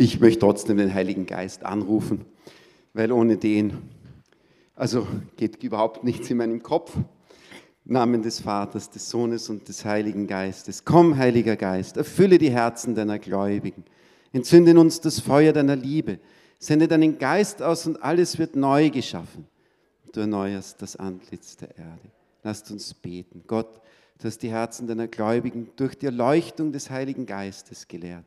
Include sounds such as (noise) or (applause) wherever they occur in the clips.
Ich möchte trotzdem den Heiligen Geist anrufen, weil ohne den, also geht überhaupt nichts in meinem Kopf. Namen des Vaters, des Sohnes und des Heiligen Geistes. Komm, Heiliger Geist, erfülle die Herzen deiner Gläubigen. Entzünde in uns das Feuer deiner Liebe. Sende deinen Geist aus und alles wird neu geschaffen. Du erneuerst das Antlitz der Erde. Lasst uns beten. Gott, du hast die Herzen deiner Gläubigen durch die Erleuchtung des Heiligen Geistes gelehrt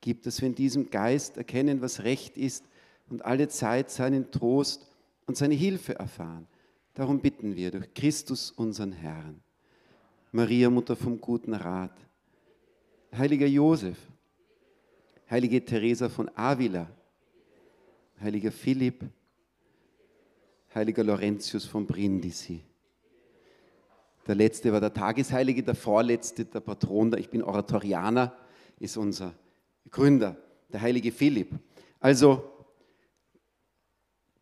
gibt, dass wir in diesem Geist erkennen, was recht ist und alle Zeit seinen Trost und seine Hilfe erfahren. Darum bitten wir durch Christus, unseren Herrn. Maria, Mutter vom guten Rat, heiliger Josef, heilige Teresa von Avila, heiliger Philipp, heiliger Laurentius von Brindisi. Der letzte war der Tagesheilige, der vorletzte, der Patron, ich bin Oratorianer, ist unser Gründer, der heilige Philipp. Also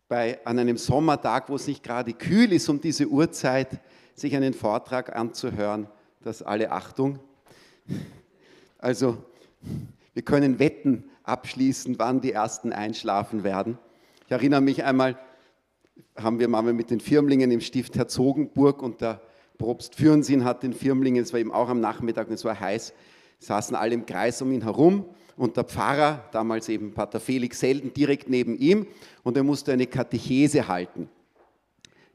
bei, an einem Sommertag, wo es nicht gerade kühl ist um diese Uhrzeit, sich einen Vortrag anzuhören, das alle Achtung. Also wir können Wetten abschließen, wann die Ersten einschlafen werden. Ich erinnere mich einmal, haben wir mal mit den Firmlingen im Stift Herzogenburg und der Propst Fürnsinn hat den Firmlingen, es war eben auch am Nachmittag und es war heiß, saßen alle im Kreis um ihn herum und der Pfarrer, damals eben Pater Felix Selden, direkt neben ihm und er musste eine Katechese halten.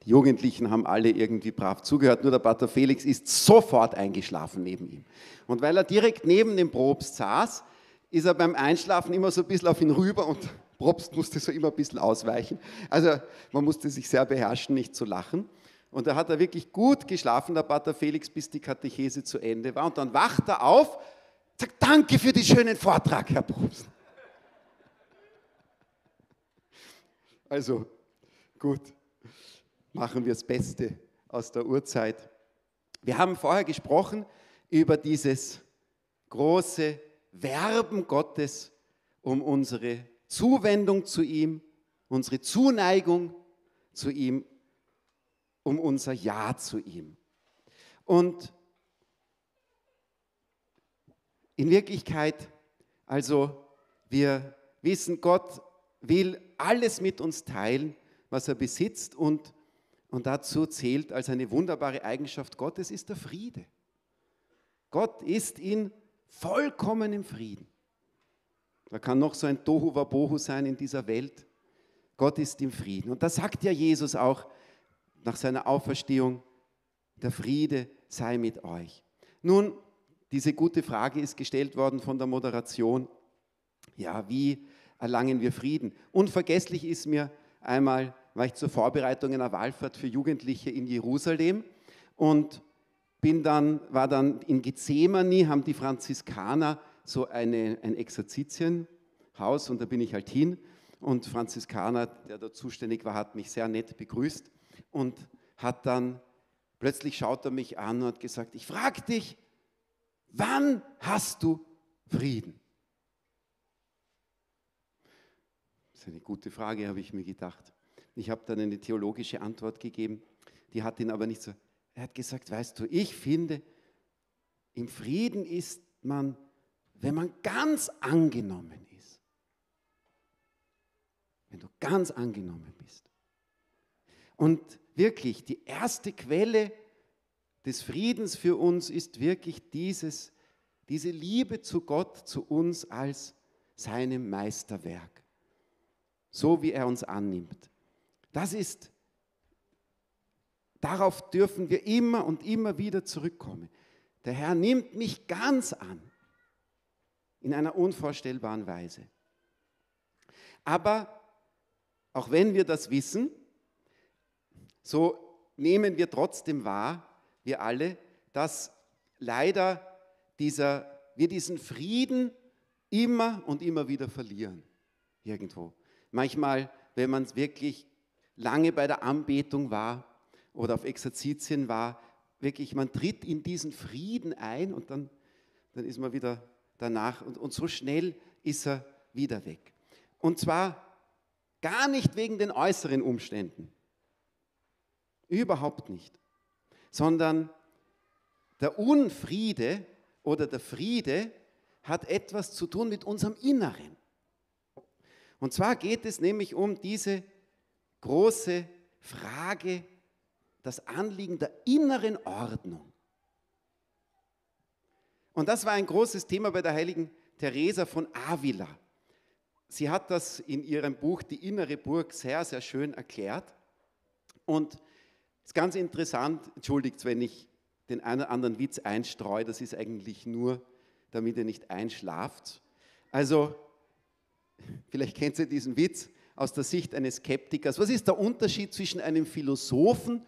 Die Jugendlichen haben alle irgendwie brav zugehört, nur der Pater Felix ist sofort eingeschlafen neben ihm. Und weil er direkt neben dem Probst saß, ist er beim Einschlafen immer so ein bisschen auf ihn rüber und (laughs) Probst musste so immer ein bisschen ausweichen. Also man musste sich sehr beherrschen, nicht zu lachen. Und da hat er wirklich gut geschlafen, der Pater Felix, bis die Katechese zu Ende war. Und dann wacht er auf Sag danke für den schönen Vortrag, Herr Probst. Also, gut, machen wir das Beste aus der Urzeit. Wir haben vorher gesprochen über dieses große Werben Gottes um unsere Zuwendung zu ihm, unsere Zuneigung zu ihm, um unser Ja zu ihm. Und in Wirklichkeit, also wir wissen, Gott will alles mit uns teilen, was er besitzt und, und dazu zählt als eine wunderbare Eigenschaft Gottes ist der Friede. Gott ist in vollkommenem Frieden. Da kann noch so ein Tohu Wabohu sein in dieser Welt. Gott ist im Frieden. Und da sagt ja Jesus auch nach seiner Auferstehung, der Friede sei mit euch. Nun, diese gute Frage ist gestellt worden von der Moderation. Ja, wie erlangen wir Frieden? Unvergesslich ist mir einmal, war ich zur Vorbereitung einer Wallfahrt für Jugendliche in Jerusalem und bin dann, war dann in Gethsemane, haben die Franziskaner so eine, ein Exerzitienhaus und da bin ich halt hin und Franziskaner, der da zuständig war, hat mich sehr nett begrüßt und hat dann, plötzlich schaut er mich an und hat gesagt, ich frage dich, Wann hast du Frieden? Das ist eine gute Frage, habe ich mir gedacht. Ich habe dann eine theologische Antwort gegeben, die hat ihn aber nicht so. Er hat gesagt, weißt du, ich finde, im Frieden ist man, wenn man ganz angenommen ist. Wenn du ganz angenommen bist. Und wirklich, die erste Quelle des Friedens für uns ist wirklich dieses, diese Liebe zu Gott, zu uns als seinem Meisterwerk. So wie er uns annimmt. Das ist, darauf dürfen wir immer und immer wieder zurückkommen. Der Herr nimmt mich ganz an, in einer unvorstellbaren Weise. Aber auch wenn wir das wissen, so nehmen wir trotzdem wahr, wir alle, dass leider dieser, wir diesen Frieden immer und immer wieder verlieren. Irgendwo. Manchmal, wenn man wirklich lange bei der Anbetung war oder auf Exerzitien war, wirklich, man tritt in diesen Frieden ein und dann, dann ist man wieder danach und, und so schnell ist er wieder weg. Und zwar gar nicht wegen den äußeren Umständen. Überhaupt nicht sondern der Unfriede oder der Friede hat etwas zu tun mit unserem Inneren. Und zwar geht es nämlich um diese große Frage, das Anliegen der inneren Ordnung. Und das war ein großes Thema bei der heiligen Teresa von Avila. Sie hat das in ihrem Buch Die innere Burg sehr, sehr schön erklärt. Und ist ganz interessant, entschuldigt, wenn ich den einen oder anderen Witz einstreue, das ist eigentlich nur, damit ihr nicht einschlaft. Also, vielleicht kennt ihr diesen Witz aus der Sicht eines Skeptikers. Was ist der Unterschied zwischen einem Philosophen,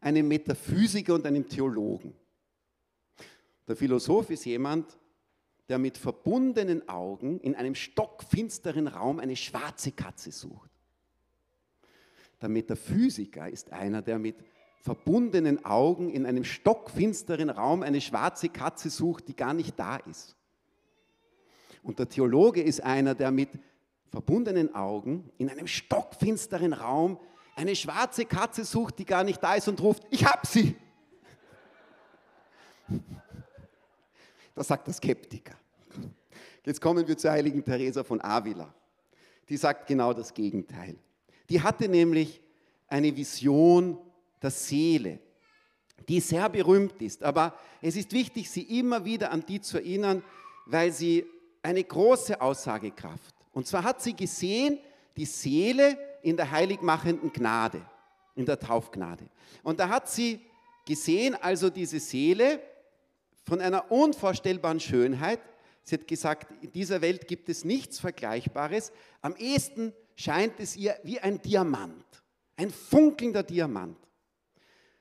einem Metaphysiker und einem Theologen? Der Philosoph ist jemand, der mit verbundenen Augen in einem stockfinsteren Raum eine schwarze Katze sucht. Der Metaphysiker ist einer, der mit verbundenen Augen in einem stockfinsteren Raum eine schwarze Katze sucht, die gar nicht da ist. Und der Theologe ist einer, der mit verbundenen Augen in einem stockfinsteren Raum eine schwarze Katze sucht, die gar nicht da ist und ruft, ich hab sie. Das sagt der Skeptiker. Jetzt kommen wir zur heiligen Teresa von Avila. Die sagt genau das Gegenteil. Die hatte nämlich eine Vision der Seele, die sehr berühmt ist. Aber es ist wichtig, sie immer wieder an die zu erinnern, weil sie eine große Aussagekraft. Und zwar hat sie gesehen, die Seele in der heiligmachenden Gnade, in der Taufgnade. Und da hat sie gesehen, also diese Seele von einer unvorstellbaren Schönheit. Sie hat gesagt, in dieser Welt gibt es nichts Vergleichbares. Am ehesten scheint es ihr wie ein Diamant, ein funkelnder Diamant.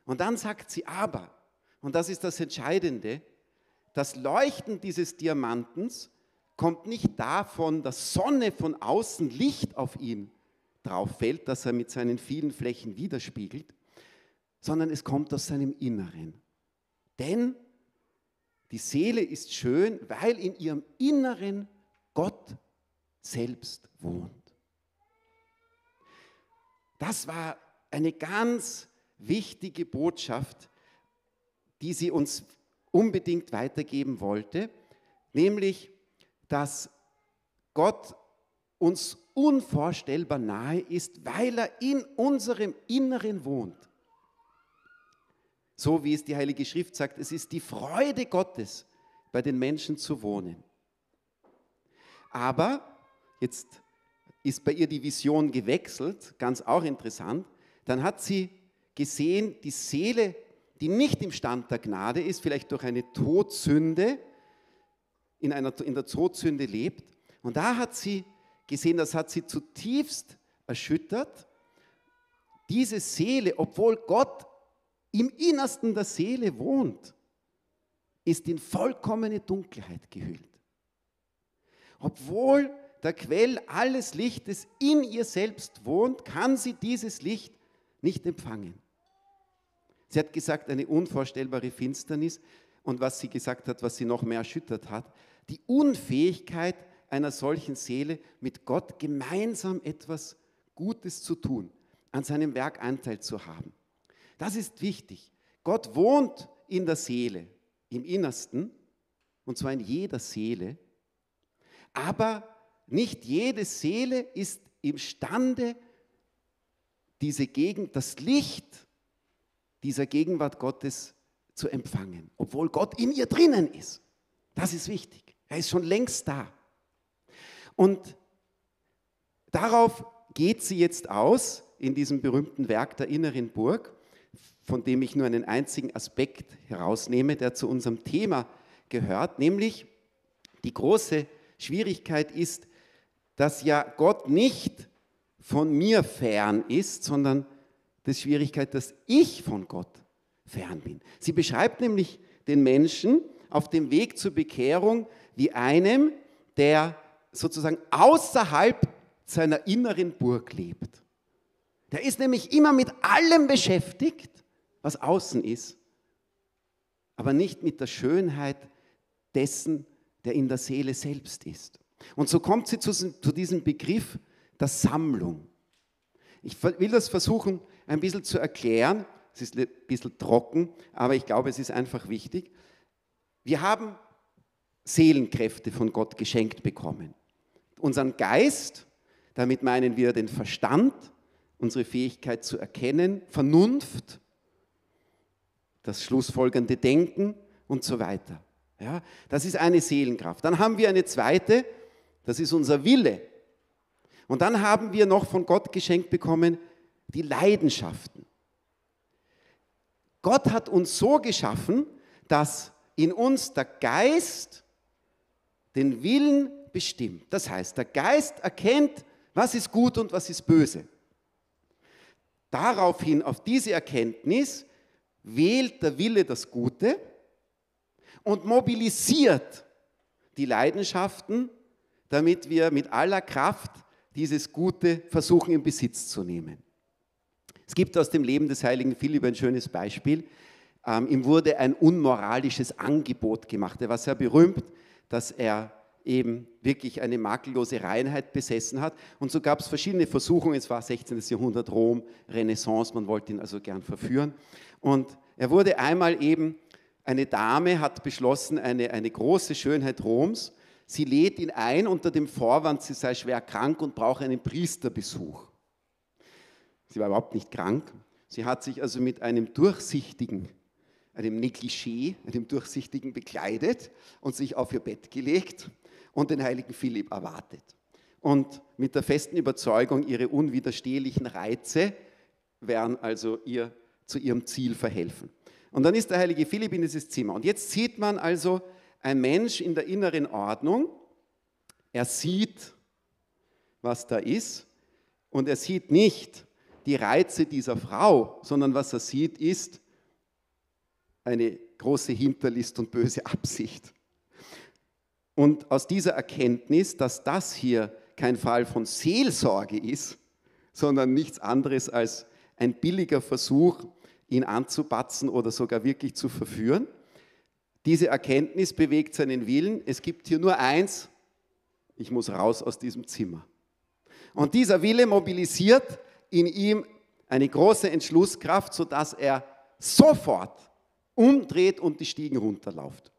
Und dann sagt sie aber, und das ist das Entscheidende, das Leuchten dieses Diamantens kommt nicht davon, dass Sonne von außen Licht auf ihn drauf fällt, dass er mit seinen vielen Flächen widerspiegelt, sondern es kommt aus seinem Inneren. Denn die Seele ist schön, weil in ihrem Inneren Gott selbst wohnt. Das war eine ganz wichtige Botschaft, die sie uns unbedingt weitergeben wollte, nämlich, dass Gott uns unvorstellbar nahe ist, weil er in unserem Inneren wohnt. So wie es die Heilige Schrift sagt, es ist die Freude Gottes, bei den Menschen zu wohnen. Aber jetzt ist bei ihr die Vision gewechselt, ganz auch interessant. Dann hat sie gesehen, die Seele, die nicht im Stand der Gnade ist, vielleicht durch eine Todsünde, in, einer, in der Todsünde lebt. Und da hat sie gesehen, das hat sie zutiefst erschüttert. Diese Seele, obwohl Gott im Innersten der Seele wohnt, ist in vollkommene Dunkelheit gehüllt. Obwohl der Quell alles Lichtes in ihr selbst wohnt, kann sie dieses Licht nicht empfangen. Sie hat gesagt, eine unvorstellbare Finsternis und was sie gesagt hat, was sie noch mehr erschüttert hat, die Unfähigkeit einer solchen Seele, mit Gott gemeinsam etwas Gutes zu tun, an seinem Werk Anteil zu haben. Das ist wichtig. Gott wohnt in der Seele, im Innersten, und zwar in jeder Seele. Aber nicht jede Seele ist imstande, diese Gegend, das Licht dieser Gegenwart Gottes zu empfangen, obwohl Gott in ihr drinnen ist. Das ist wichtig. Er ist schon längst da. Und darauf geht sie jetzt aus in diesem berühmten Werk der inneren Burg von dem ich nur einen einzigen Aspekt herausnehme, der zu unserem Thema gehört, nämlich die große Schwierigkeit ist, dass ja Gott nicht von mir fern ist, sondern die Schwierigkeit, dass ich von Gott fern bin. Sie beschreibt nämlich den Menschen auf dem Weg zur Bekehrung wie einem, der sozusagen außerhalb seiner inneren Burg lebt. Der ist nämlich immer mit allem beschäftigt, was außen ist, aber nicht mit der Schönheit dessen, der in der Seele selbst ist. Und so kommt sie zu, zu diesem Begriff der Sammlung. Ich will das versuchen ein bisschen zu erklären. Es ist ein bisschen trocken, aber ich glaube, es ist einfach wichtig. Wir haben Seelenkräfte von Gott geschenkt bekommen. Unseren Geist, Damit meinen wir den Verstand, unsere Fähigkeit zu erkennen, Vernunft, das schlussfolgernde Denken und so weiter. Ja, das ist eine Seelenkraft. Dann haben wir eine zweite, das ist unser Wille. Und dann haben wir noch von Gott geschenkt bekommen die Leidenschaften. Gott hat uns so geschaffen, dass in uns der Geist den Willen bestimmt. Das heißt, der Geist erkennt, was ist gut und was ist böse. Daraufhin, auf diese Erkenntnis, wählt der Wille das Gute und mobilisiert die Leidenschaften, damit wir mit aller Kraft dieses Gute versuchen in Besitz zu nehmen. Es gibt aus dem Leben des heiligen Philipp ein schönes Beispiel. Ähm, ihm wurde ein unmoralisches Angebot gemacht. Er war sehr berühmt, dass er eben wirklich eine makellose Reinheit besessen hat. Und so gab es verschiedene Versuchungen. Es war 16. Jahrhundert Rom, Renaissance, man wollte ihn also gern verführen. Und er wurde einmal eben, eine Dame hat beschlossen, eine, eine große Schönheit Roms, sie lädt ihn ein unter dem Vorwand, sie sei schwer krank und brauche einen Priesterbesuch. Sie war überhaupt nicht krank. Sie hat sich also mit einem durchsichtigen, einem Negligé, einem durchsichtigen bekleidet und sich auf ihr Bett gelegt und den heiligen Philipp erwartet. Und mit der festen Überzeugung, ihre unwiderstehlichen Reize werden also ihr zu ihrem Ziel verhelfen. Und dann ist der heilige Philipp in dieses Zimmer. Und jetzt sieht man also ein Mensch in der inneren Ordnung. Er sieht, was da ist. Und er sieht nicht die Reize dieser Frau, sondern was er sieht, ist eine große Hinterlist und böse Absicht. Und aus dieser Erkenntnis, dass das hier kein Fall von Seelsorge ist, sondern nichts anderes als ein billiger Versuch, ihn anzubatzen oder sogar wirklich zu verführen. Diese Erkenntnis bewegt seinen Willen. Es gibt hier nur eins, ich muss raus aus diesem Zimmer. Und dieser Wille mobilisiert in ihm eine große Entschlusskraft, sodass er sofort umdreht und die Stiegen runterläuft.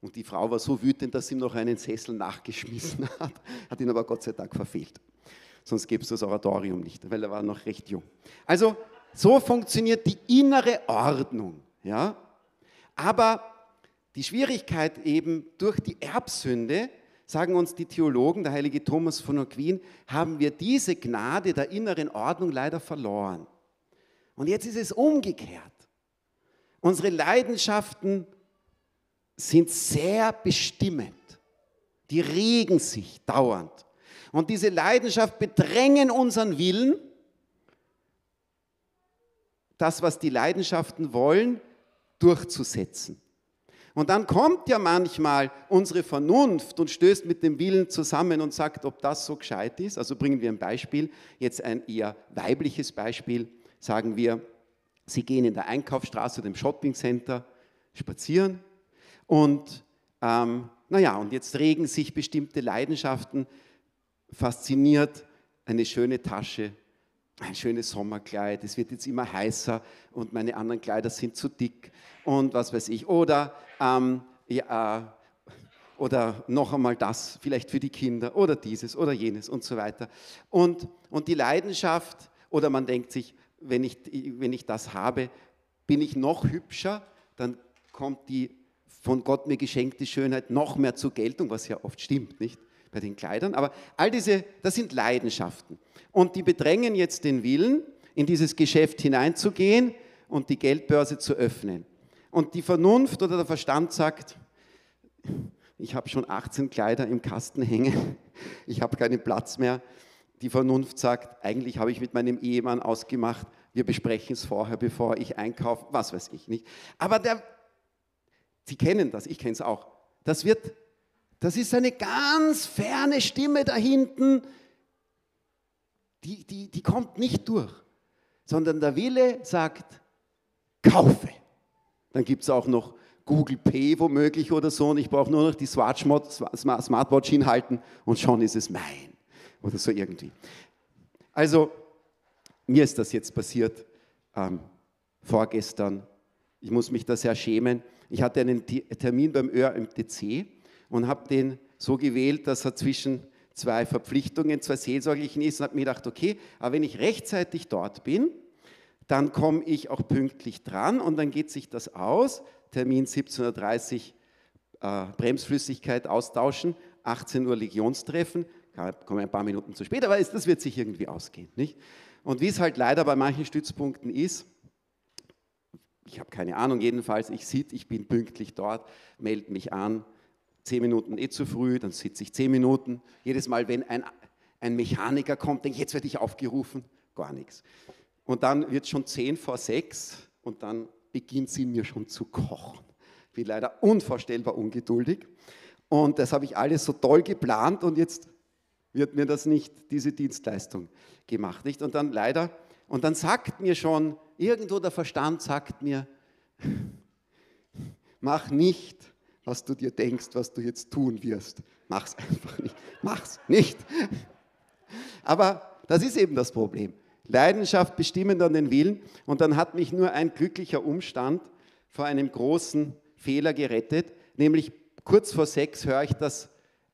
Und die Frau war so wütend, dass sie ihm noch einen Sessel nachgeschmissen (laughs) hat, hat ihn aber Gott sei Dank verfehlt. Sonst gäbe es das Oratorium nicht, weil er war noch recht jung. Also so funktioniert die innere Ordnung. Ja? Aber die Schwierigkeit eben durch die Erbsünde, sagen uns die Theologen, der heilige Thomas von Aquin, haben wir diese Gnade der inneren Ordnung leider verloren. Und jetzt ist es umgekehrt. Unsere Leidenschaften sind sehr bestimmend. Die regen sich dauernd. Und diese Leidenschaft bedrängen unseren Willen das, was die Leidenschaften wollen, durchzusetzen. Und dann kommt ja manchmal unsere Vernunft und stößt mit dem Willen zusammen und sagt, ob das so gescheit ist. Also bringen wir ein Beispiel, jetzt ein eher weibliches Beispiel. Sagen wir, Sie gehen in der Einkaufsstraße oder im Shoppingcenter spazieren und ähm, naja, und jetzt regen sich bestimmte Leidenschaften, fasziniert eine schöne Tasche, ein schönes Sommerkleid, es wird jetzt immer heißer und meine anderen Kleider sind zu dick und was weiß ich. Oder, ähm, ja, oder noch einmal das, vielleicht für die Kinder oder dieses oder jenes und so weiter. Und, und die Leidenschaft, oder man denkt sich, wenn ich, wenn ich das habe, bin ich noch hübscher, dann kommt die von Gott mir geschenkte Schönheit noch mehr zur Geltung, was ja oft stimmt, nicht? Bei den Kleidern. Aber all diese, das sind Leidenschaften und die bedrängen jetzt den Willen, in dieses Geschäft hineinzugehen und die Geldbörse zu öffnen. Und die Vernunft oder der Verstand sagt, ich habe schon 18 Kleider im Kasten hängen, (laughs) ich habe keinen Platz mehr. Die Vernunft sagt, eigentlich habe ich mit meinem Ehemann ausgemacht, wir besprechen es vorher, bevor ich einkaufe, was weiß ich nicht. Aber der, Sie kennen das, ich kenne es auch. Das wird, das ist eine ganz ferne Stimme da hinten, die, die, die kommt nicht durch, sondern der Wille sagt, kaufe. Dann gibt es auch noch Google Pay womöglich oder so und ich brauche nur noch die Smartwatch hinhalten und schon ist es mein oder so irgendwie. Also mir ist das jetzt passiert ähm, vorgestern. Ich muss mich da sehr schämen. Ich hatte einen Termin beim ÖRMTC und habe den so gewählt, dass er zwischen zwei Verpflichtungen, zwei seelsorglichen ist und habe mir gedacht, okay, aber wenn ich rechtzeitig dort bin, dann komme ich auch pünktlich dran und dann geht sich das aus. Termin 17.30 Uhr äh, Bremsflüssigkeit austauschen, 18 Uhr Legionstreffen, komme ein paar Minuten zu spät, aber das wird sich irgendwie ausgehen. Nicht? Und wie es halt leider bei manchen Stützpunkten ist, ich habe keine Ahnung, jedenfalls, ich sitze, ich bin pünktlich dort, melde mich an, zehn Minuten eh zu früh, dann sitze ich zehn Minuten. Jedes Mal, wenn ein, ein Mechaniker kommt, denke ich, jetzt werde ich aufgerufen, gar nichts. Und dann wird es schon zehn vor sechs und dann beginnt sie mir schon zu kochen. Ich bin leider unvorstellbar ungeduldig. Und das habe ich alles so toll geplant und jetzt wird mir das nicht, diese Dienstleistung gemacht. Nicht? Und dann leider, und dann sagt mir schon, irgendwo der Verstand sagt mir, mach nicht, was du dir denkst, was du jetzt tun wirst. Mach's einfach nicht. Mach's nicht. Aber das ist eben das Problem. Leidenschaft bestimmen dann den Willen und dann hat mich nur ein glücklicher Umstand vor einem großen Fehler gerettet, nämlich kurz vor sechs höre ich das,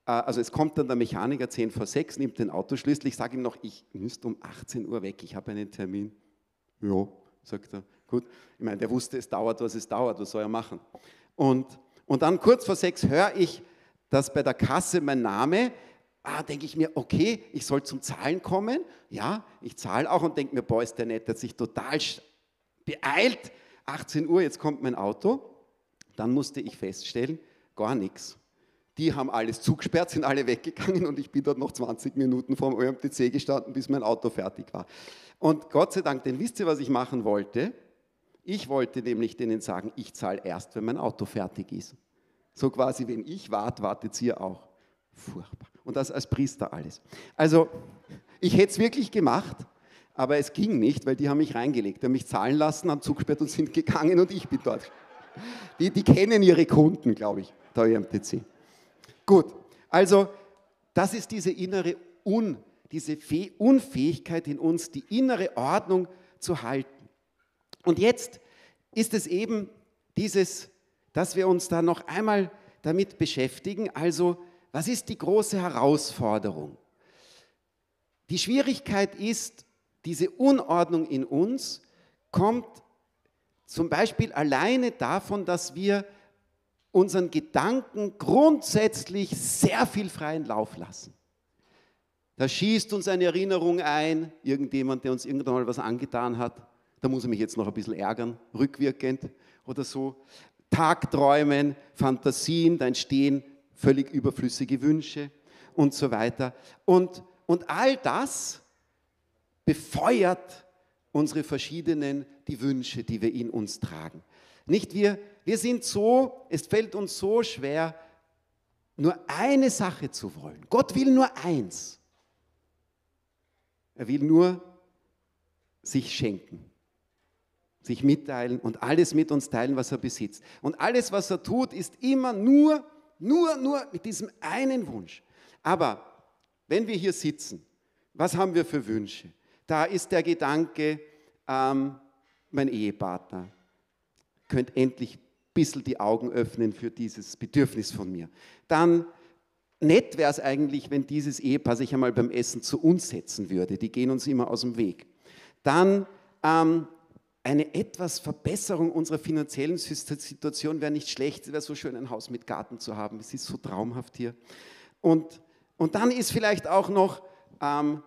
äh, also es kommt dann der Mechaniker 10 vor sechs, nimmt den Autoschlüssel, ich sage ihm noch, ich müsste um 18 Uhr weg, ich habe einen Termin. Ja, sagt er, gut. Ich meine, der wusste, es dauert, was es dauert, was soll er machen? Und, und dann kurz vor sechs höre ich, dass bei der Kasse mein Name, ah, denke ich mir, okay, ich soll zum Zahlen kommen. Ja, ich zahle auch und denke mir, boah, ist der nett, der hat sich total beeilt. 18 Uhr, jetzt kommt mein Auto. Dann musste ich feststellen, gar nichts. Die haben alles zugesperrt, sind alle weggegangen und ich bin dort noch 20 Minuten vor dem OMTC gestanden, bis mein Auto fertig war. Und Gott sei Dank, denn wisst ihr, was ich machen wollte? Ich wollte nämlich denen sagen, ich zahle erst, wenn mein Auto fertig ist. So quasi, wenn ich warte, wartet ihr auch. Furchtbar. Und das als Priester alles. Also, ich hätte es wirklich gemacht, aber es ging nicht, weil die haben mich reingelegt, die haben mich zahlen lassen, haben zugesperrt und sind (laughs) gegangen und ich bin dort. Die, die kennen ihre Kunden, glaube ich, der EMTC. Gut, also das ist diese innere Un, diese Unfähigkeit in uns, die innere Ordnung zu halten. Und jetzt ist es eben dieses, dass wir uns da noch einmal damit beschäftigen, also was ist die große Herausforderung? Die Schwierigkeit ist, diese Unordnung in uns kommt zum Beispiel alleine davon, dass wir unseren Gedanken grundsätzlich sehr viel freien Lauf lassen. Da schießt uns eine Erinnerung ein, irgendjemand, der uns irgendwann mal was angetan hat. Da muss ich mich jetzt noch ein bisschen ärgern, rückwirkend oder so. Tagträumen, Fantasien, da entstehen völlig überflüssige Wünsche und so weiter. Und, und all das befeuert unsere verschiedenen die Wünsche, die wir in uns tragen. Nicht wir, wir sind so, es fällt uns so schwer, nur eine Sache zu wollen. Gott will nur eins. Er will nur sich schenken, sich mitteilen und alles mit uns teilen, was er besitzt. Und alles, was er tut, ist immer nur, nur, nur mit diesem einen Wunsch. Aber wenn wir hier sitzen, was haben wir für Wünsche? Da ist der Gedanke, ähm, mein Ehepartner könnte endlich ein bisschen die Augen öffnen für dieses Bedürfnis von mir. Dann nett wäre es eigentlich, wenn dieses Ehepaar sich einmal beim Essen zu uns setzen würde. Die gehen uns immer aus dem Weg. Dann ähm, eine etwas Verbesserung unserer finanziellen Situation wäre nicht schlecht. Es wäre so schön, ein Haus mit Garten zu haben. Es ist so traumhaft hier. Und, und dann ist vielleicht auch noch, ähm,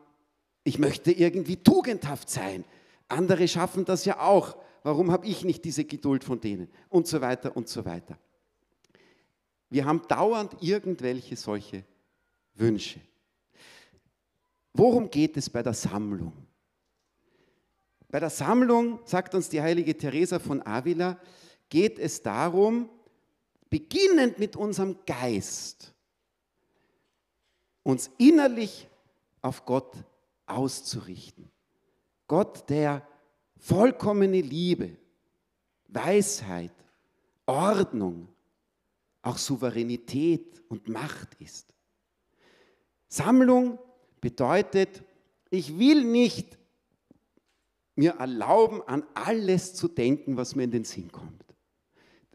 ich möchte irgendwie tugendhaft sein. Andere schaffen das ja auch. Warum habe ich nicht diese Geduld von denen? Und so weiter und so weiter. Wir haben dauernd irgendwelche solche Wünsche. Worum geht es bei der Sammlung? Bei der Sammlung, sagt uns die heilige Teresa von Avila, geht es darum, beginnend mit unserem Geist, uns innerlich auf Gott auszurichten. Gott, der vollkommene Liebe, Weisheit, Ordnung, auch Souveränität und Macht ist. Sammlung bedeutet, ich will nicht mir erlauben, an alles zu denken, was mir in den Sinn kommt.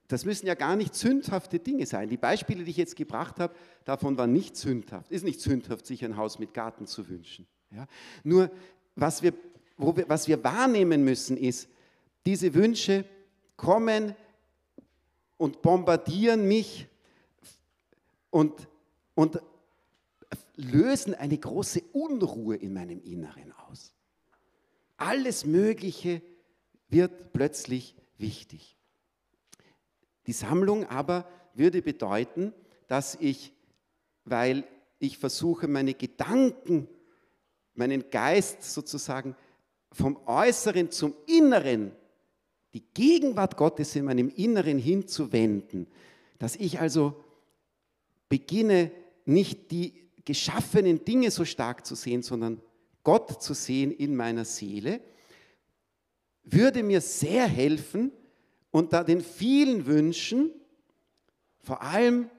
das müssen ja gar nicht sündhafte Dinge sein. Die Beispiele, die ich jetzt gebracht habe, davon waren nicht sündhaft. Ist nicht sündhaft, sich ein Haus mit Garten zu wünschen. Ja? Nur, was wir, wir, was wir wahrnehmen müssen, ist, diese Wünsche kommen und bombardieren mich und, und lösen eine große Unruhe in meinem Inneren aus. Alles Mögliche wird plötzlich wichtig. Die Sammlung aber würde bedeuten, dass ich, weil ich versuche, meine Gedanken, meinen Geist sozusagen vom Äußeren zum Inneren, die Gegenwart Gottes in meinem Inneren hinzuwenden, dass ich also beginne, nicht die geschaffenen Dinge so stark zu sehen, sondern Gott zu sehen in meiner Seele, würde mir sehr helfen, unter den vielen Wünschen vor allem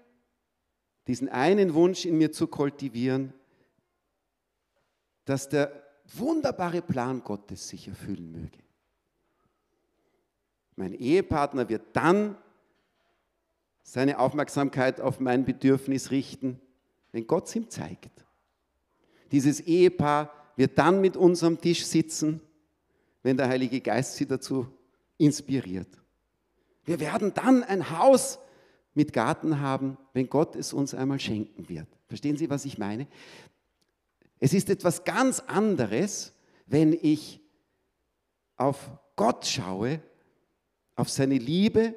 diesen einen Wunsch in mir zu kultivieren, dass der wunderbare Plan Gottes sich erfüllen möge. Mein Ehepartner wird dann seine Aufmerksamkeit auf mein Bedürfnis richten, wenn Gott es ihm zeigt. Dieses Ehepaar wird dann mit uns am Tisch sitzen, wenn der Heilige Geist sie dazu inspiriert. Wir werden dann ein Haus mit Garten haben, wenn Gott es uns einmal schenken wird. Verstehen Sie, was ich meine? Es ist etwas ganz anderes, wenn ich auf Gott schaue, auf seine Liebe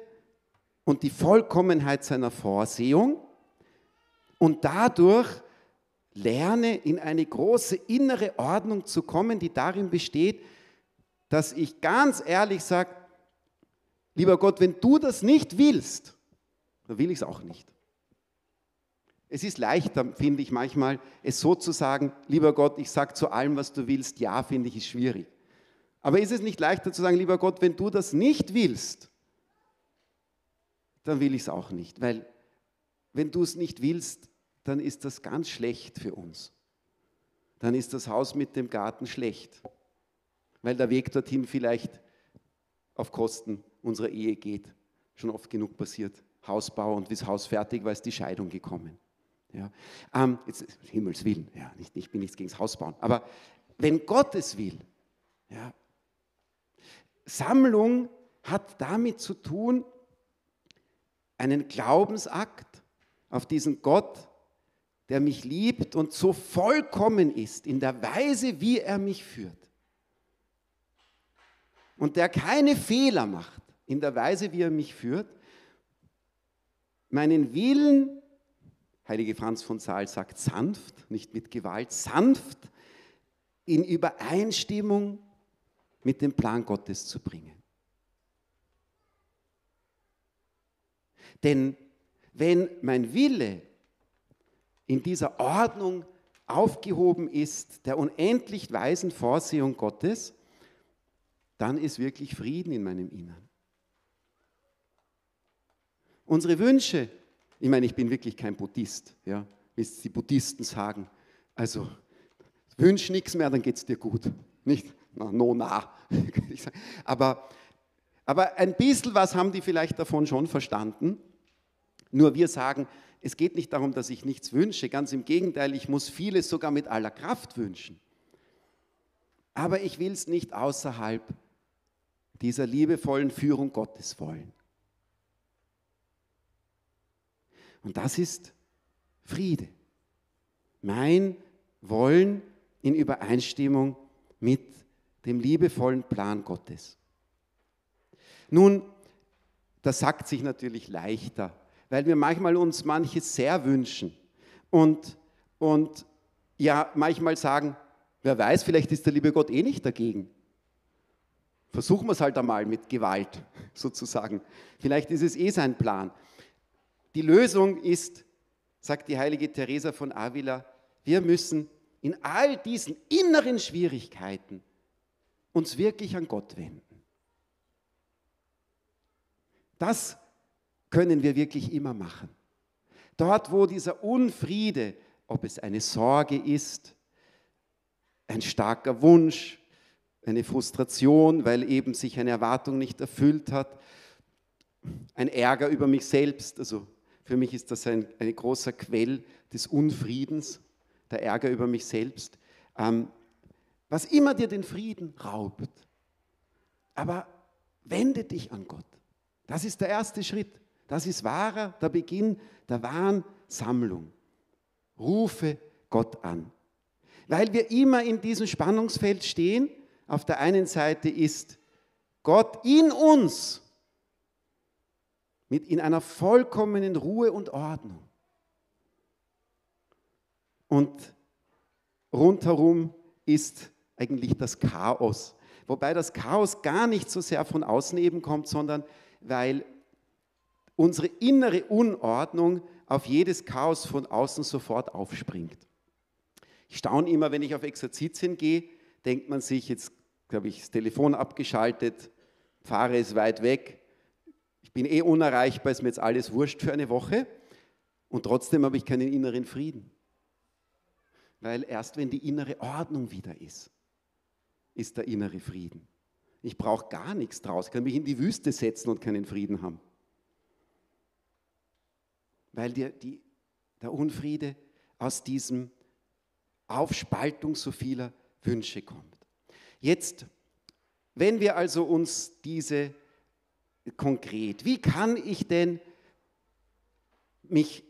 und die Vollkommenheit seiner Vorsehung und dadurch lerne, in eine große innere Ordnung zu kommen, die darin besteht, dass ich ganz ehrlich sage, lieber Gott, wenn du das nicht willst, dann will ich es auch nicht. Es ist leichter, finde ich manchmal, es so zu sagen, lieber Gott, ich sage zu allem, was du willst, ja, finde ich, ist schwierig. Aber ist es nicht leichter zu sagen, lieber Gott, wenn du das nicht willst, dann will ich es auch nicht, weil wenn du es nicht willst, dann ist das ganz schlecht für uns. Dann ist das Haus mit dem Garten schlecht, weil der Weg dorthin vielleicht auf Kosten unserer Ehe geht. Schon oft genug passiert. Hausbau und bis Haus fertig war, ist die Scheidung gekommen. Ja. Ähm, jetzt, Himmels Willen, ja, nicht, ich bin nichts gegen das Hausbauen. Aber wenn Gott es will, ja, Sammlung hat damit zu tun, einen Glaubensakt auf diesen Gott, der mich liebt und so vollkommen ist in der Weise, wie er mich führt. Und der keine Fehler macht in der Weise, wie er mich führt, meinen Willen, heilige Franz von Sales sagt sanft, nicht mit Gewalt, sanft in Übereinstimmung mit dem Plan Gottes zu bringen. Denn wenn mein Wille in dieser Ordnung aufgehoben ist, der unendlich weisen Vorsehung Gottes, dann ist wirklich Frieden in meinem Innern. Unsere Wünsche, ich meine, ich bin wirklich kein Buddhist, ja, wie es die Buddhisten sagen. Also, wünsch nichts mehr, dann geht es dir gut. Nicht, na, no, na. (laughs) aber, aber ein bisschen was haben die vielleicht davon schon verstanden. Nur wir sagen, es geht nicht darum, dass ich nichts wünsche, ganz im Gegenteil, ich muss vieles sogar mit aller Kraft wünschen. Aber ich will es nicht außerhalb dieser liebevollen Führung Gottes wollen. Und das ist Friede. Mein Wollen in Übereinstimmung mit dem liebevollen Plan Gottes. Nun, das sagt sich natürlich leichter, weil wir manchmal uns manches sehr wünschen und, und ja, manchmal sagen, wer weiß, vielleicht ist der liebe Gott eh nicht dagegen. Versuchen wir es halt einmal mit Gewalt (laughs) sozusagen. Vielleicht ist es eh sein Plan. Die Lösung ist, sagt die heilige Teresa von Avila, wir müssen in all diesen inneren Schwierigkeiten uns wirklich an Gott wenden. Das können wir wirklich immer machen. Dort, wo dieser Unfriede, ob es eine Sorge ist, ein starker Wunsch, eine Frustration, weil eben sich eine Erwartung nicht erfüllt hat, ein Ärger über mich selbst. Also für mich ist das ein, ein großer Quell des Unfriedens, der Ärger über mich selbst. Ähm, was immer dir den Frieden raubt. Aber wende dich an Gott. Das ist der erste Schritt. Das ist wahrer, der Beginn der wahren Sammlung. Rufe Gott an. Weil wir immer in diesem Spannungsfeld stehen. Auf der einen Seite ist Gott in uns mit in einer vollkommenen Ruhe und Ordnung. Und rundherum ist eigentlich das Chaos. Wobei das Chaos gar nicht so sehr von außen eben kommt, sondern weil unsere innere Unordnung auf jedes Chaos von außen sofort aufspringt. Ich staune immer, wenn ich auf Exerzitien gehe, denkt man sich, jetzt habe ich das Telefon abgeschaltet, Pfarrer ist weit weg, ich bin eh unerreichbar, ist mir jetzt alles wurscht für eine Woche und trotzdem habe ich keinen inneren Frieden. Weil erst wenn die innere Ordnung wieder ist, ist der innere Frieden. Ich brauche gar nichts draus, kann mich in die Wüste setzen und keinen Frieden haben. Weil die, die, der Unfriede aus diesem Aufspaltung so vieler Wünsche kommt. Jetzt, wenn wir also uns diese konkret, wie kann ich denn mich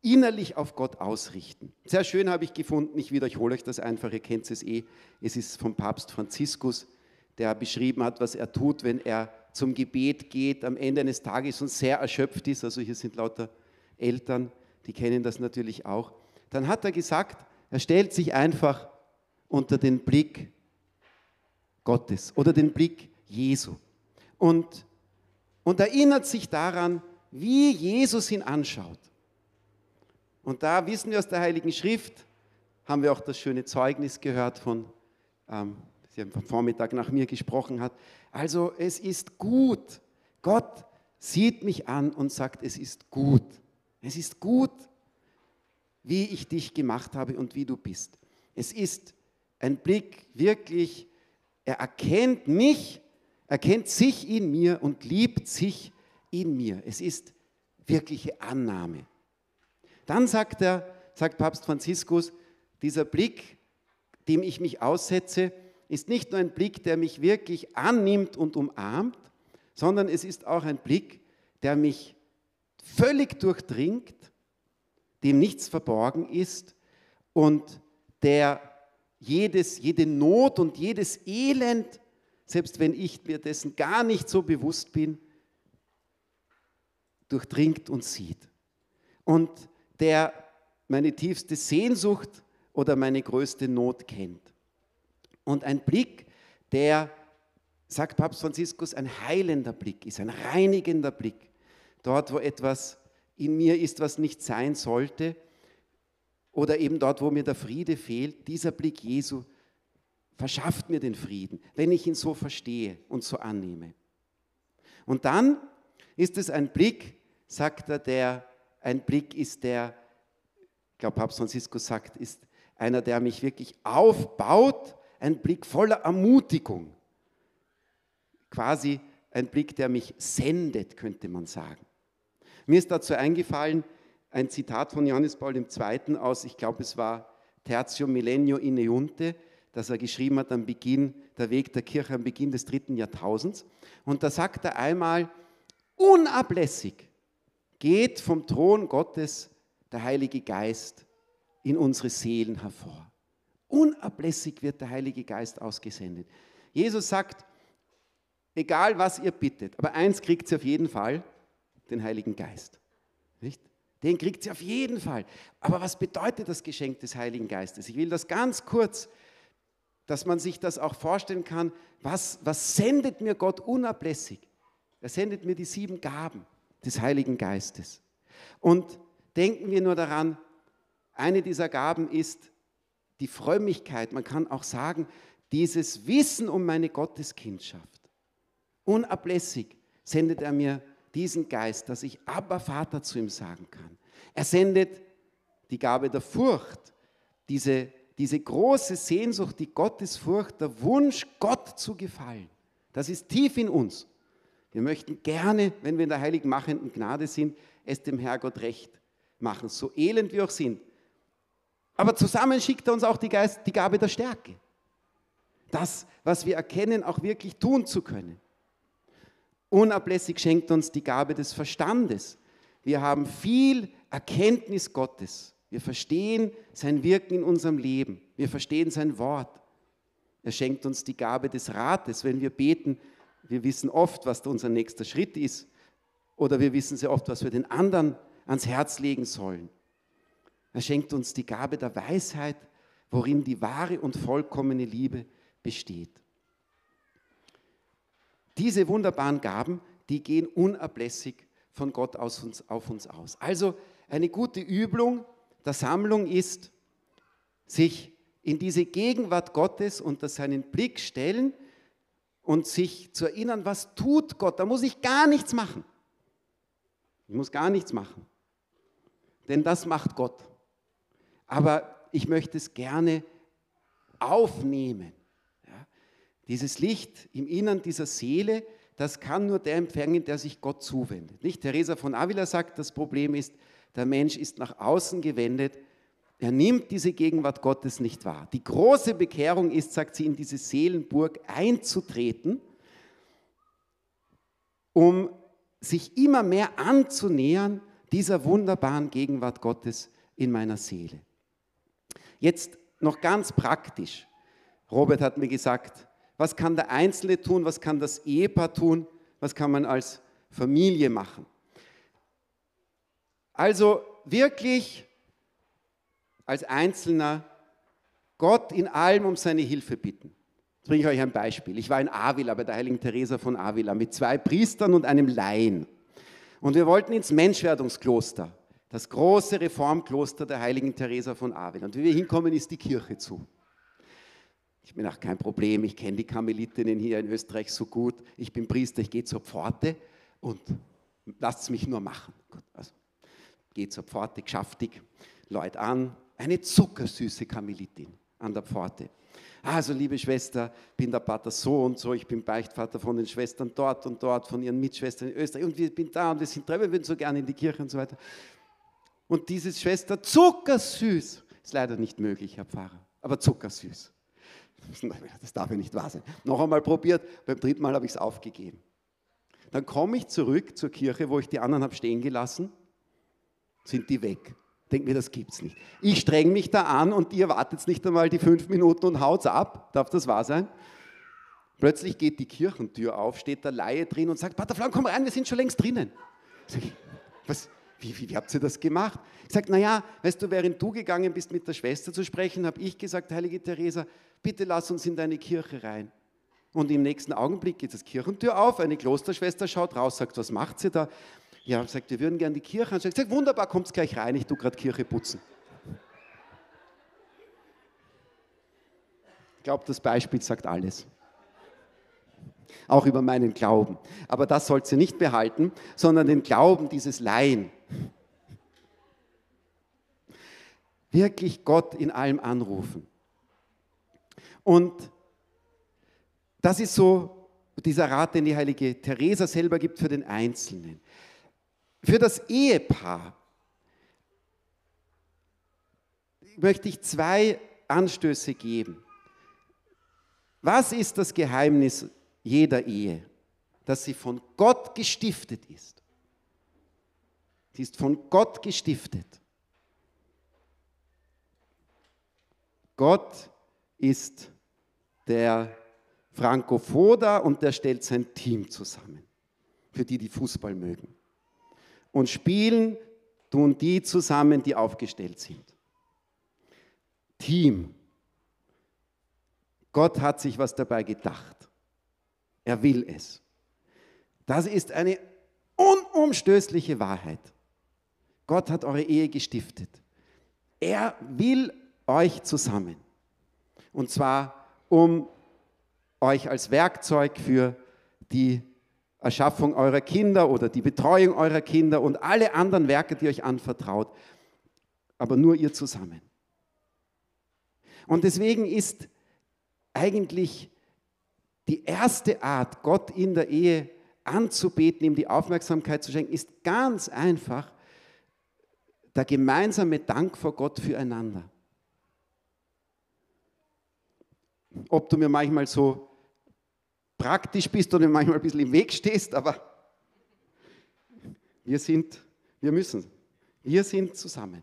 innerlich auf Gott ausrichten. Sehr schön habe ich gefunden, ich wiederhole euch das einfach, ihr kennt es eh, es ist vom Papst Franziskus, der beschrieben hat, was er tut, wenn er zum Gebet geht am Ende eines Tages und sehr erschöpft ist, also hier sind lauter Eltern, die kennen das natürlich auch, dann hat er gesagt, er stellt sich einfach unter den Blick Gottes oder den Blick Jesu und, und erinnert sich daran, wie Jesus ihn anschaut. Und da wissen wir aus der Heiligen Schrift, haben wir auch das schöne Zeugnis gehört von, ähm, sie haben am Vormittag nach mir gesprochen hat. Also es ist gut. Gott sieht mich an und sagt, es ist gut. Es ist gut, wie ich dich gemacht habe und wie du bist. Es ist ein Blick wirklich, er erkennt mich, erkennt sich in mir und liebt sich in mir. Es ist wirkliche Annahme. Dann sagt er, sagt Papst Franziskus, dieser Blick, dem ich mich aussetze, ist nicht nur ein Blick, der mich wirklich annimmt und umarmt, sondern es ist auch ein Blick, der mich völlig durchdringt, dem nichts verborgen ist und der jedes, jede Not und jedes Elend, selbst wenn ich mir dessen gar nicht so bewusst bin, durchdringt und sieht. Und der meine tiefste Sehnsucht oder meine größte Not kennt. Und ein Blick, der, sagt Papst Franziskus, ein heilender Blick ist, ein reinigender Blick. Dort, wo etwas in mir ist, was nicht sein sollte, oder eben dort, wo mir der Friede fehlt, dieser Blick Jesu verschafft mir den Frieden, wenn ich ihn so verstehe und so annehme. Und dann ist es ein Blick, sagt er, der ein Blick ist, der, ich glaube, Papst Franziskus sagt, ist einer, der mich wirklich aufbaut, ein Blick voller Ermutigung. Quasi ein Blick, der mich sendet, könnte man sagen. Mir ist dazu eingefallen ein Zitat von Johannes Paul II. aus, ich glaube, es war Tertio Millennio in Eunte, das er geschrieben hat am Beginn, der Weg der Kirche am Beginn des dritten Jahrtausends. Und da sagt er einmal, unablässig geht vom Thron Gottes der Heilige Geist in unsere Seelen hervor. Unablässig wird der Heilige Geist ausgesendet. Jesus sagt, egal was ihr bittet, aber eins kriegt sie auf jeden Fall, den Heiligen Geist. Nicht? Den kriegt sie auf jeden Fall. Aber was bedeutet das Geschenk des Heiligen Geistes? Ich will das ganz kurz, dass man sich das auch vorstellen kann. Was, was sendet mir Gott unablässig? Er sendet mir die sieben Gaben des Heiligen Geistes. Und denken wir nur daran, eine dieser Gaben ist die Frömmigkeit. Man kann auch sagen, dieses Wissen um meine Gotteskindschaft. Unablässig sendet er mir diesen Geist, dass ich Abba Vater zu ihm sagen kann. Er sendet die Gabe der Furcht, diese, diese große Sehnsucht, die Gottesfurcht, der Wunsch, Gott zu gefallen. Das ist tief in uns. Wir möchten gerne, wenn wir in der heiligen machenden Gnade sind, es dem Herrgott recht machen, so elend wir auch sind. Aber zusammen schickt er uns auch die, Geist, die Gabe der Stärke. Das, was wir erkennen, auch wirklich tun zu können. Unablässig schenkt uns die Gabe des Verstandes. Wir haben viel Erkenntnis Gottes. Wir verstehen sein Wirken in unserem Leben. Wir verstehen sein Wort. Er schenkt uns die Gabe des Rates. Wenn wir beten, wir wissen oft, was unser nächster Schritt ist. Oder wir wissen sehr oft, was wir den anderen ans Herz legen sollen. Er schenkt uns die Gabe der Weisheit, worin die wahre und vollkommene Liebe besteht. Diese wunderbaren Gaben, die gehen unablässig von Gott aus uns, auf uns aus. Also eine gute Übung der Sammlung ist, sich in diese Gegenwart Gottes unter seinen Blick stellen und sich zu erinnern, was tut Gott. Da muss ich gar nichts machen. Ich muss gar nichts machen. Denn das macht Gott. Aber ich möchte es gerne aufnehmen. Ja, dieses Licht im Innern dieser Seele, das kann nur der empfangen, der sich Gott zuwendet. Nicht? Theresa von Avila sagt, das Problem ist, der Mensch ist nach außen gewendet. Er nimmt diese Gegenwart Gottes nicht wahr. Die große Bekehrung ist, sagt sie, in diese Seelenburg einzutreten, um sich immer mehr anzunähern dieser wunderbaren Gegenwart Gottes in meiner Seele. Jetzt noch ganz praktisch. Robert hat mir gesagt, was kann der Einzelne tun, was kann das Ehepaar tun, was kann man als Familie machen. Also wirklich als Einzelner Gott in allem um seine Hilfe bitten. Jetzt bringe ich euch ein Beispiel. Ich war in Avila bei der heiligen Teresa von Avila mit zwei Priestern und einem Laien. Und wir wollten ins Menschwerdungskloster, das große Reformkloster der heiligen Teresa von Avila. Und wie wir hinkommen, ist die Kirche zu. Ich bin auch kein Problem, ich kenne die Karmelitinnen hier in Österreich so gut. Ich bin Priester, ich gehe zur Pforte und lasst es mich nur machen. Gut, also gehe zur Pforte, geschäftig, Leute an, eine zuckersüße Karmelitin an der Pforte. Also, liebe Schwester, bin der Pater so und so, ich bin Beichtvater von den Schwestern dort und dort, von ihren Mitschwestern in Österreich und wir sind da und wir sind drei, wir würden so gerne in die Kirche und so weiter. Und diese Schwester, zuckersüß, ist leider nicht möglich, Herr Pfarrer, aber zuckersüß. (laughs) Das darf ja nicht wahr sein. Noch einmal probiert, beim dritten Mal habe ich es aufgegeben. Dann komme ich zurück zur Kirche, wo ich die anderen habe stehen gelassen, sind die weg. Denke mir, das gibt's nicht. Ich streng mich da an und ihr wartet nicht einmal die fünf Minuten und haut's ab. Darf das wahr sein? Plötzlich geht die Kirchentür auf, steht der Laie drin und sagt, Pater Flan, komm rein, wir sind schon längst drinnen. Ich, was, wie, wie, wie, habt ihr das gemacht? Ich sage, naja, weißt du, während du gegangen bist, mit der Schwester zu sprechen, habe ich gesagt, heilige Theresa, bitte lass uns in deine Kirche rein. Und im nächsten Augenblick geht das Kirchentür auf, eine Klosterschwester schaut raus, sagt, was macht sie da? Ja, sagt, wir würden gerne die Kirche anschauen. Ich sage, wunderbar, kommt gleich rein, ich tue gerade Kirche putzen. Ich glaube, das Beispiel sagt alles. Auch über meinen Glauben. Aber das sollt ihr nicht behalten, sondern den Glauben dieses Laien. Wirklich Gott in allem anrufen. Und das ist so dieser Rat, den die heilige Teresa selber gibt für den Einzelnen. Für das Ehepaar möchte ich zwei Anstöße geben. Was ist das Geheimnis jeder Ehe? Dass sie von Gott gestiftet ist. Sie ist von Gott gestiftet. Gott ist der Franco Foda und der stellt sein Team zusammen, für die, die Fußball mögen und spielen tun die zusammen, die aufgestellt sind. Team. Gott hat sich was dabei gedacht. Er will es. Das ist eine unumstößliche Wahrheit. Gott hat eure Ehe gestiftet. Er will euch zusammen. Und zwar, um euch als Werkzeug für die Erschaffung eurer Kinder oder die Betreuung eurer Kinder und alle anderen Werke, die euch anvertraut, aber nur ihr zusammen. Und deswegen ist eigentlich die erste Art, Gott in der Ehe anzubeten, ihm die Aufmerksamkeit zu schenken, ist ganz einfach der gemeinsame Dank vor Gott füreinander. Ob du mir manchmal so praktisch bist oder manchmal ein bisschen im Weg stehst, aber wir sind, wir müssen, wir sind zusammen.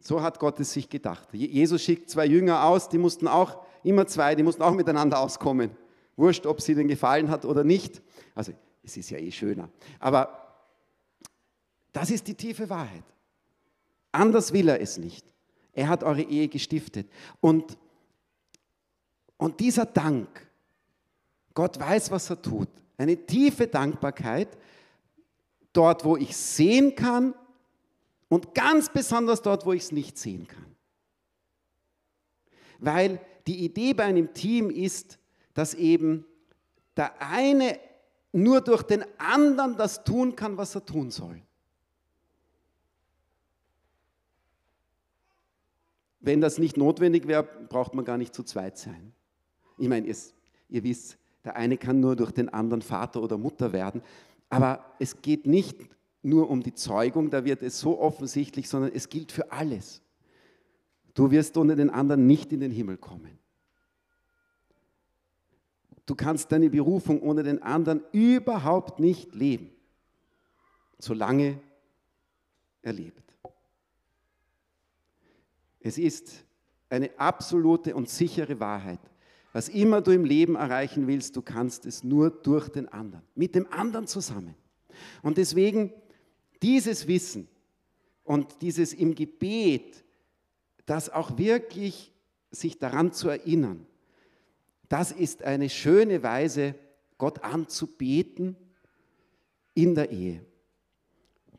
So hat Gott es sich gedacht. Jesus schickt zwei Jünger aus, die mussten auch, immer zwei, die mussten auch miteinander auskommen. Wurscht, ob sie ihnen gefallen hat oder nicht. Also, es ist ja eh schöner. Aber das ist die tiefe Wahrheit. Anders will er es nicht. Er hat eure Ehe gestiftet. Und, und dieser Dank, Gott weiß, was er tut. Eine tiefe Dankbarkeit, dort, wo ich sehen kann und ganz besonders dort, wo ich es nicht sehen kann. Weil die Idee bei einem Team ist, dass eben der eine nur durch den anderen das tun kann, was er tun soll. Wenn das nicht notwendig wäre, braucht man gar nicht zu zweit sein. Ich meine, ihr wisst, der eine kann nur durch den anderen Vater oder Mutter werden. Aber es geht nicht nur um die Zeugung, da wird es so offensichtlich, sondern es gilt für alles. Du wirst ohne den anderen nicht in den Himmel kommen. Du kannst deine Berufung ohne den anderen überhaupt nicht leben, solange er lebt. Es ist eine absolute und sichere Wahrheit, was immer du im Leben erreichen willst, du kannst es nur durch den anderen, mit dem anderen zusammen. Und deswegen dieses Wissen und dieses im Gebet, das auch wirklich sich daran zu erinnern, das ist eine schöne Weise, Gott anzubeten in der Ehe.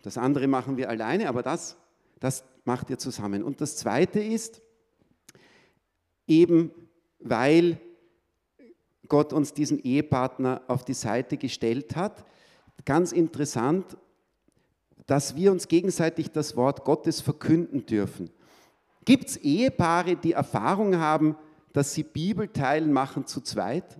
Das andere machen wir alleine, aber das, das macht ihr zusammen. Und das Zweite ist, eben weil Gott uns diesen Ehepartner auf die Seite gestellt hat. Ganz interessant, dass wir uns gegenseitig das Wort Gottes verkünden dürfen. Gibt es Ehepaare, die Erfahrung haben, dass sie Bibelteilen machen zu zweit?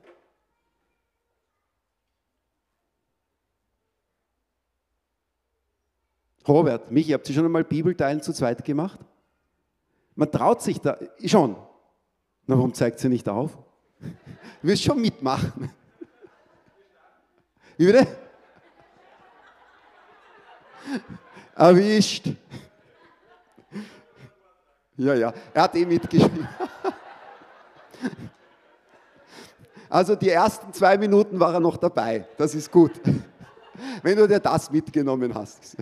Robert, Michi, habt ihr schon einmal Bibelteilen zu zweit gemacht? Man traut sich da schon. Na, warum zeigt sie nicht auf? Du wirst schon mitmachen. Wie bitte? Erwischt. Ja, ja, er hat eh mitgeschrieben. Also die ersten zwei Minuten war er noch dabei. Das ist gut. Wenn du dir das mitgenommen hast.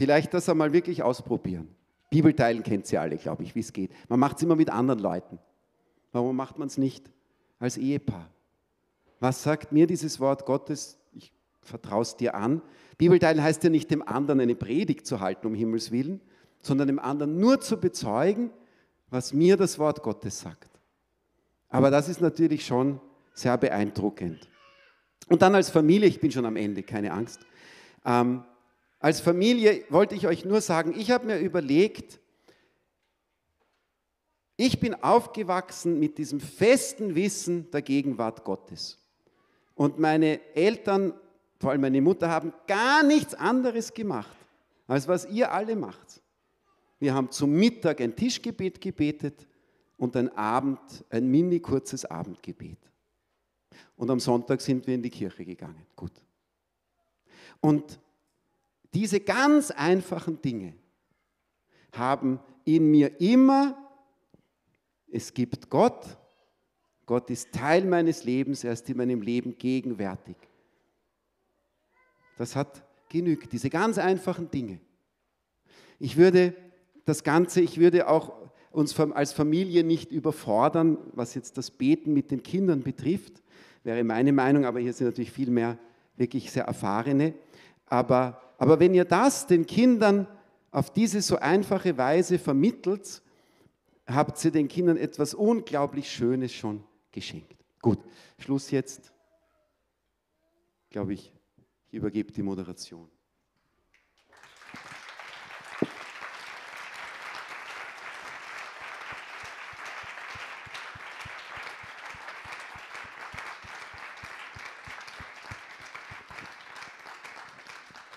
Vielleicht das einmal wirklich ausprobieren. Bibelteilen kennt ihr alle, glaube ich, wie es geht. Man macht es immer mit anderen Leuten. Warum macht man es nicht als Ehepaar? Was sagt mir dieses Wort Gottes? Ich vertraue es dir an. Bibelteilen heißt ja nicht dem anderen eine Predigt zu halten, um Himmels Willen, sondern dem anderen nur zu bezeugen, was mir das Wort Gottes sagt. Aber das ist natürlich schon sehr beeindruckend. Und dann als Familie, ich bin schon am Ende, keine Angst. Ähm, als Familie wollte ich euch nur sagen, ich habe mir überlegt, ich bin aufgewachsen mit diesem festen Wissen der Gegenwart Gottes. Und meine Eltern, vor allem meine Mutter, haben gar nichts anderes gemacht, als was ihr alle macht. Wir haben zum Mittag ein Tischgebet gebetet und ein Abend, ein mini kurzes Abendgebet. Und am Sonntag sind wir in die Kirche gegangen. Gut. Und diese ganz einfachen Dinge haben in mir immer, es gibt Gott, Gott ist Teil meines Lebens, er ist in meinem Leben gegenwärtig. Das hat genügt, diese ganz einfachen Dinge. Ich würde das Ganze, ich würde auch uns als Familie nicht überfordern, was jetzt das Beten mit den Kindern betrifft, wäre meine Meinung, aber hier sind natürlich viel mehr wirklich sehr erfahrene. Aber aber wenn ihr das den Kindern auf diese so einfache Weise vermittelt, habt ihr den Kindern etwas unglaublich Schönes schon geschenkt. Gut, Schluss jetzt. Glaube ich, ich übergebe die Moderation.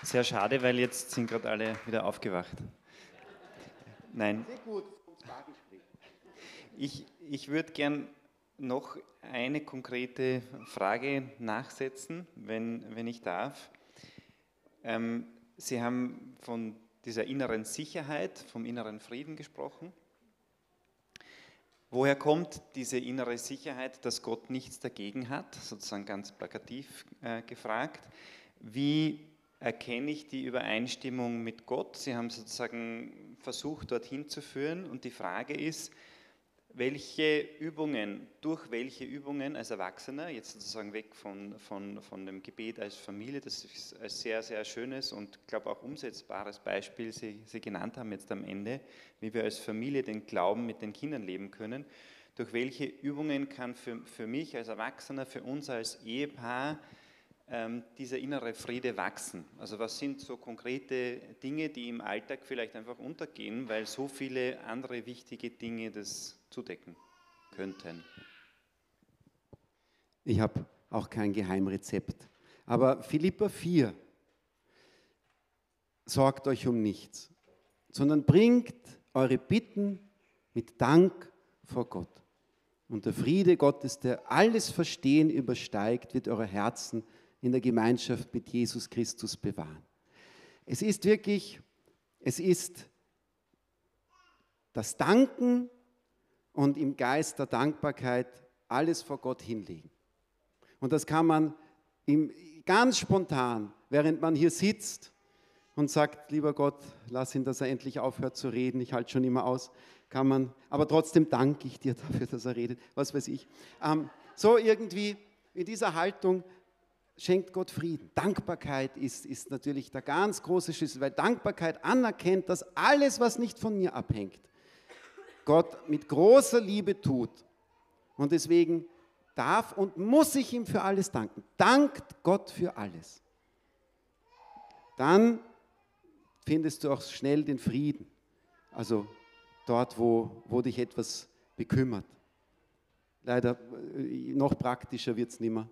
Sehr schade, weil jetzt sind gerade alle wieder aufgewacht. Nein. Sehr gut. Ich, ich würde gern noch eine konkrete Frage nachsetzen, wenn, wenn ich darf. Ähm, Sie haben von dieser inneren Sicherheit, vom inneren Frieden gesprochen. Woher kommt diese innere Sicherheit, dass Gott nichts dagegen hat, sozusagen ganz plakativ äh, gefragt? Wie erkenne ich die Übereinstimmung mit Gott? Sie haben sozusagen versucht, dorthin zu führen und die Frage ist, welche Übungen, durch welche Übungen als Erwachsener, jetzt sozusagen weg von, von, von dem Gebet als Familie, das ist ein sehr, sehr schönes und glaube auch umsetzbares Beispiel Sie, Sie genannt haben jetzt am Ende, wie wir als Familie den Glauben mit den Kindern leben können. Durch welche Übungen kann für, für mich als Erwachsener, für uns als Ehepaar dieser innere Friede wachsen? Also was sind so konkrete Dinge, die im Alltag vielleicht einfach untergehen, weil so viele andere wichtige Dinge das zudecken könnten. Ich habe auch kein Geheimrezept. Aber Philippa 4, sorgt euch um nichts, sondern bringt eure Bitten mit Dank vor Gott. Und der Friede Gottes, der alles Verstehen übersteigt, wird eure Herzen in der Gemeinschaft mit Jesus Christus bewahren. Es ist wirklich, es ist das Danken und im Geist der Dankbarkeit alles vor Gott hinlegen. Und das kann man im, ganz spontan, während man hier sitzt und sagt, lieber Gott, lass ihn, dass er endlich aufhört zu reden, ich halte schon immer aus, kann man, aber trotzdem danke ich dir (laughs) dafür, dass er redet, was weiß ich. Ähm, so irgendwie in dieser Haltung schenkt Gott Frieden. Dankbarkeit ist, ist natürlich der ganz große Schlüssel, weil Dankbarkeit anerkennt, dass alles, was nicht von mir abhängt, Gott mit großer Liebe tut. Und deswegen darf und muss ich ihm für alles danken. Dankt Gott für alles. Dann findest du auch schnell den Frieden. Also dort, wo, wo dich etwas bekümmert. Leider äh, noch praktischer wird es nicht mehr.